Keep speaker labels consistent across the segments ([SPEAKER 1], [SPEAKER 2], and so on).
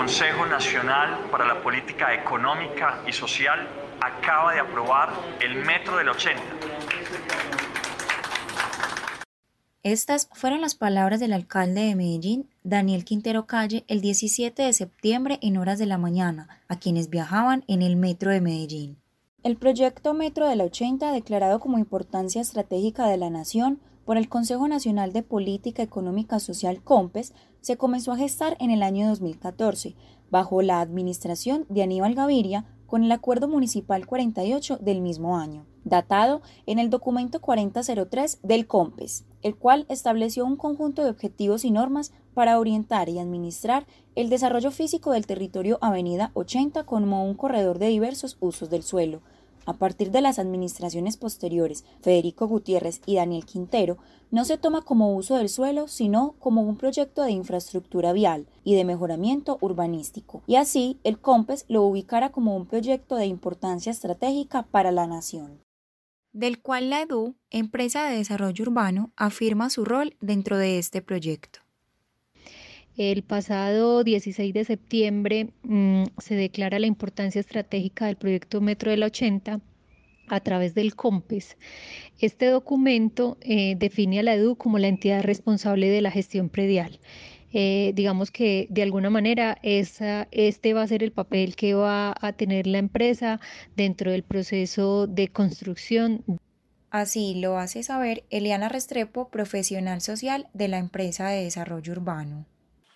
[SPEAKER 1] Consejo Nacional para la Política Económica y Social acaba de aprobar el Metro del 80.
[SPEAKER 2] Estas fueron las palabras del alcalde de Medellín, Daniel Quintero Calle, el 17 de septiembre en horas de la mañana, a quienes viajaban en el Metro de Medellín. El proyecto Metro del 80, declarado como importancia estratégica de la nación por el Consejo Nacional de Política Económica Social COMPES, se comenzó a gestar en el año 2014, bajo la administración de Aníbal Gaviria, con el Acuerdo Municipal 48 del mismo año, datado en el documento 4003 del COMPES, el cual estableció un conjunto de objetivos y normas para orientar y administrar el desarrollo físico del territorio Avenida 80 como un corredor de diversos usos del suelo, a partir de las administraciones posteriores, Federico Gutiérrez y Daniel Quintero, no se toma como uso del suelo, sino como un proyecto de infraestructura vial y de mejoramiento urbanístico, y así el COMPES lo ubicara como un proyecto de importancia estratégica para la nación. Del cual la EDU, empresa de desarrollo urbano, afirma su rol dentro de este proyecto.
[SPEAKER 3] El pasado 16 de septiembre mm, se declara la importancia estratégica del proyecto Metro del 80 a través del COMPES. Este documento eh, define a la EDU como la entidad responsable de la gestión predial. Eh, digamos que de alguna manera este va a ser el papel que va a tener la empresa dentro del proceso de construcción.
[SPEAKER 2] Así lo hace saber Eliana Restrepo, profesional social de la empresa de desarrollo urbano.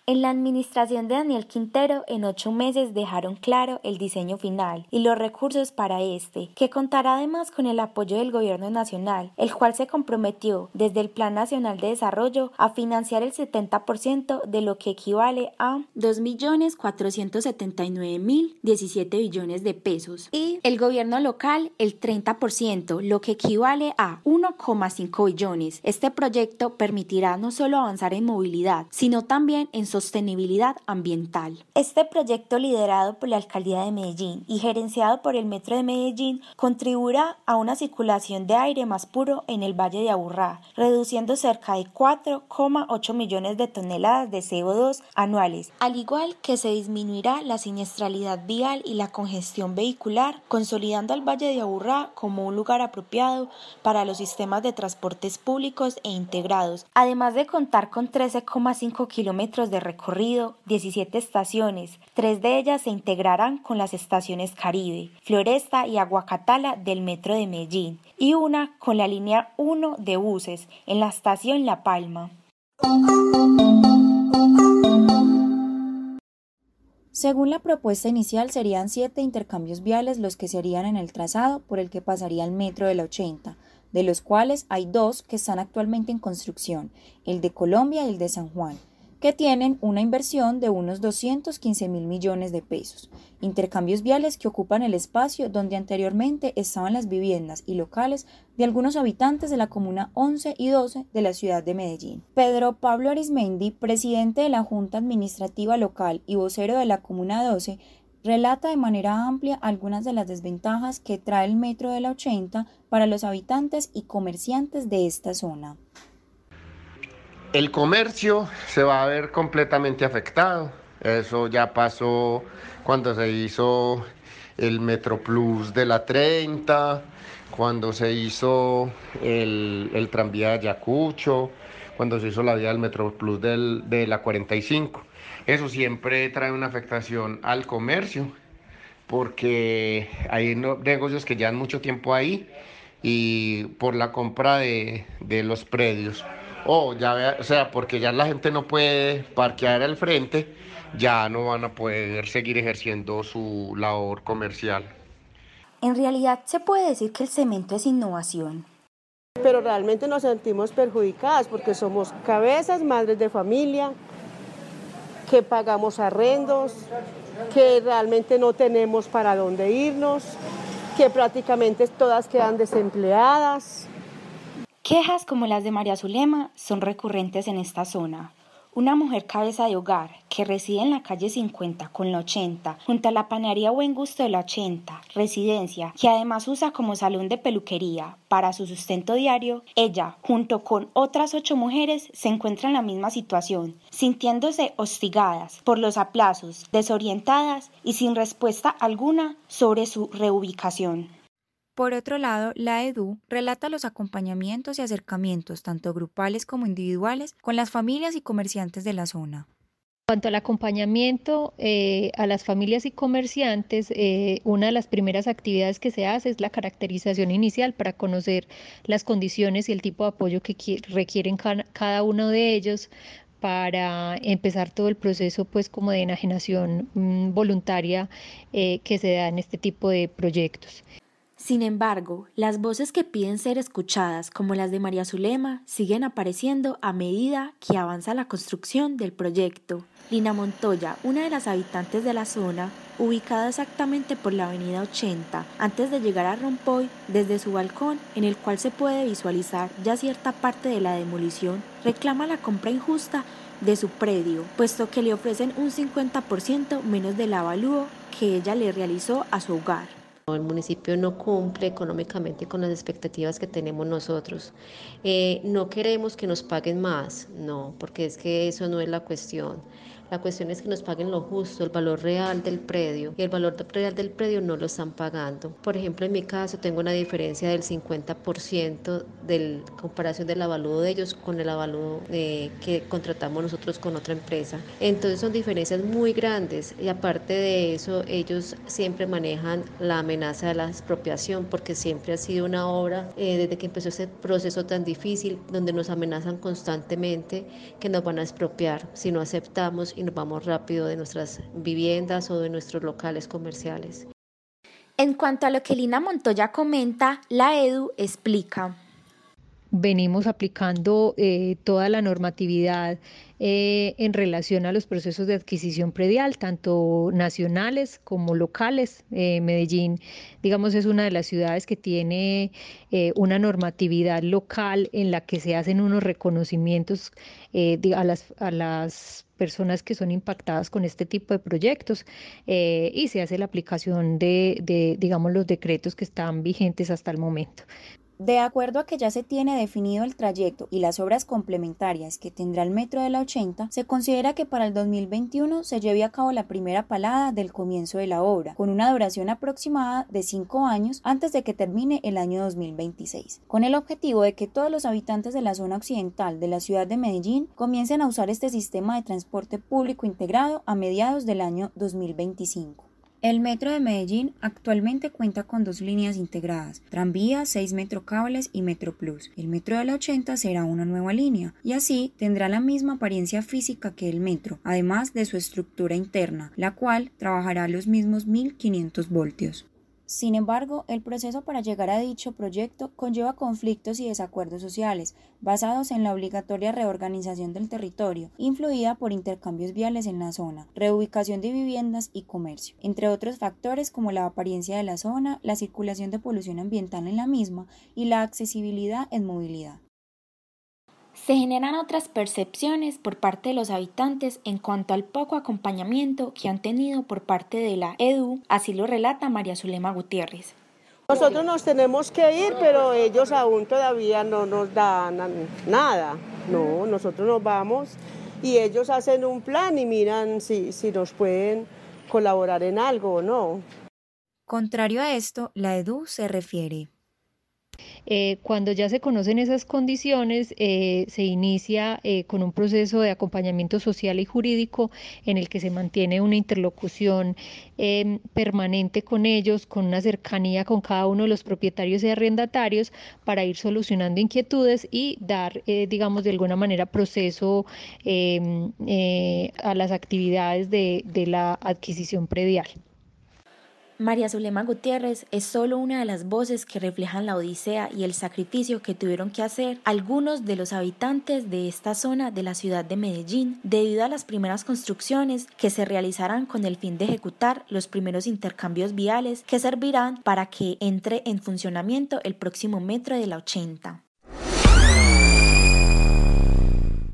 [SPEAKER 4] En la administración de Daniel Quintero, en ocho meses dejaron claro el diseño final y los recursos para este, que contará además con el apoyo del Gobierno Nacional, el cual se comprometió desde el Plan Nacional de Desarrollo a financiar el 70% de lo que equivale a 2.479.017 billones de pesos y el Gobierno local el 30%, lo que equivale a 1,5 billones. Este proyecto permitirá no solo avanzar en movilidad, sino también en sostenibilidad ambiental. Este proyecto liderado por la Alcaldía de Medellín y gerenciado por el Metro de Medellín contribuirá a una circulación de aire más puro en el Valle de Aburrá, reduciendo cerca de 4,8 millones de toneladas de CO2 anuales, al igual que se disminuirá la siniestralidad vial y la congestión vehicular, consolidando al Valle de Aburrá como un lugar apropiado para los sistemas de transportes públicos e integrados, además de contar con 13,5 kilómetros de recorrido 17 estaciones, tres de ellas se integrarán con las estaciones Caribe, Floresta y Aguacatala del Metro de Medellín y una con la línea 1 de buses en la estación La Palma.
[SPEAKER 2] Según la propuesta inicial, serían siete intercambios viales los que se harían en el trazado por el que pasaría el metro de la 80, de los cuales hay dos que están actualmente en construcción, el de Colombia y el de San Juan que tienen una inversión de unos 215 mil millones de pesos. Intercambios viales que ocupan el espacio donde anteriormente estaban las viviendas y locales de algunos habitantes de la comuna 11 y 12 de la ciudad de Medellín. Pedro Pablo Arismendi, presidente de la Junta Administrativa Local y vocero de la comuna 12, relata de manera amplia algunas de las desventajas que trae el metro de la 80 para los habitantes y comerciantes de esta zona.
[SPEAKER 5] El comercio se va a ver completamente afectado. Eso ya pasó cuando se hizo el Metro Plus de la 30, cuando se hizo el, tranvía de Ayacucho, cuando se hizo la vía del Metro Plus de la 45. Eso siempre trae una afectación al comercio, porque hay negocios que llevan mucho tiempo ahí y por la compra de, de los predios o ya, o sea, porque ya la gente no puede parquear al frente, ya no van a poder seguir ejerciendo su labor comercial.
[SPEAKER 4] En realidad se puede decir que el cemento es innovación.
[SPEAKER 6] Pero realmente nos sentimos perjudicadas porque somos cabezas, madres de familia, que pagamos arrendos, que realmente no tenemos para dónde irnos, que prácticamente todas quedan desempleadas.
[SPEAKER 4] Quejas como las de María Zulema son recurrentes en esta zona. una mujer cabeza de hogar que reside en la calle 50 con la 80, junto a la panadería Buen Gusto de la 80, residencia, que además usa como salón de peluquería para su sustento diario, ella, junto con otras ocho mujeres, se encuentra en la misma situación, sintiéndose hostigadas por los aplazos, desorientadas y sin respuesta alguna sobre su reubicación.
[SPEAKER 2] Por otro lado, la EDU relata los acompañamientos y acercamientos, tanto grupales como individuales, con las familias y comerciantes de la zona.
[SPEAKER 3] En cuanto al acompañamiento eh, a las familias y comerciantes, eh, una de las primeras actividades que se hace es la caracterización inicial para conocer las condiciones y el tipo de apoyo que requieren cada uno de ellos para empezar todo el proceso pues como de enajenación mm, voluntaria eh, que se da en este tipo de proyectos.
[SPEAKER 4] Sin embargo, las voces que piden ser escuchadas, como las de María Zulema, siguen apareciendo a medida que avanza la construcción del proyecto. Lina Montoya, una de las habitantes de la zona, ubicada exactamente por la avenida 80, antes de llegar a Rompoy, desde su balcón, en el cual se puede visualizar ya cierta parte de la demolición, reclama la compra injusta de su predio, puesto que le ofrecen un 50% menos del avalúo que ella le realizó a su hogar.
[SPEAKER 7] El municipio no cumple económicamente con las expectativas que tenemos nosotros. Eh, no queremos que nos paguen más, no, porque es que eso no es la cuestión. La cuestión es que nos paguen lo justo, el valor real del predio. Y el valor real del predio no lo están pagando. Por ejemplo, en mi caso tengo una diferencia del 50% de comparación del avalúo de ellos con el avalúo eh, que contratamos nosotros con otra empresa. Entonces son diferencias muy grandes y aparte de eso ellos siempre manejan la amenaza de la expropiación porque siempre ha sido una obra eh, desde que empezó ese proceso tan difícil donde nos amenazan constantemente que nos van a expropiar si no aceptamos y nos vamos rápido de nuestras viviendas o de nuestros locales comerciales.
[SPEAKER 4] En cuanto a lo que Lina Montoya comenta, la EDU explica.
[SPEAKER 3] Venimos aplicando eh, toda la normatividad eh, en relación a los procesos de adquisición predial, tanto nacionales como locales. Eh, Medellín, digamos, es una de las ciudades que tiene una normatividad local en la que se hacen unos reconocimientos a, las, a las personas que son impactadas con este tipo de proyectos y se hace la aplicación de, de, digamos, los decretos que están vigentes hasta el momento.
[SPEAKER 2] De acuerdo a que ya se tiene definido el trayecto y las obras complementarias que tendrá el metro de la 80, se considera que para el 2021 se lleve a cabo la primera palada del comienzo de la obra, con una duración aproximada de cinco años antes de que termine el año 2026, con el objetivo de que todos los habitantes de la zona occidental de la ciudad de Medellín comiencen a usar este sistema de transporte público integrado a mediados del año 2025. El Metro de Medellín actualmente cuenta con dos líneas integradas, tranvía, 6 metrocables y Metro Plus. El Metro de la 80 será una nueva línea y así tendrá la misma apariencia física que el metro, además de su estructura interna, la cual trabajará los mismos 1500 voltios. Sin embargo, el proceso para llegar a dicho proyecto conlleva conflictos y desacuerdos sociales, basados en la obligatoria reorganización del territorio, influida por intercambios viales en la zona, reubicación de viviendas y comercio, entre otros factores como la apariencia de la zona, la circulación de polución ambiental en la misma y la accesibilidad en movilidad
[SPEAKER 4] se generan otras percepciones por parte de los habitantes en cuanto al poco acompañamiento que han tenido por parte de la EDU, así lo relata María Zulema Gutiérrez.
[SPEAKER 6] Nosotros nos tenemos que ir, pero ellos aún todavía no nos dan nada. No, nosotros nos vamos y ellos hacen un plan y miran si, si nos pueden colaborar en algo o no.
[SPEAKER 2] Contrario a esto, la EDU se refiere
[SPEAKER 3] eh, cuando ya se conocen esas condiciones, eh, se inicia eh, con un proceso de acompañamiento social y jurídico en el que se mantiene una interlocución em, permanente con ellos, con una cercanía con cada uno de los propietarios y arrendatarios para ir solucionando inquietudes y dar, digamos, de alguna manera proceso em, a las actividades de la adquisición predial.
[SPEAKER 4] María Zulema Gutiérrez es solo una de las voces que reflejan la odisea y el sacrificio que tuvieron que hacer algunos de los habitantes de esta zona de la ciudad de Medellín debido a las primeras construcciones que se realizarán con el fin de ejecutar los primeros intercambios viales que servirán para que entre en funcionamiento el próximo metro de la 80.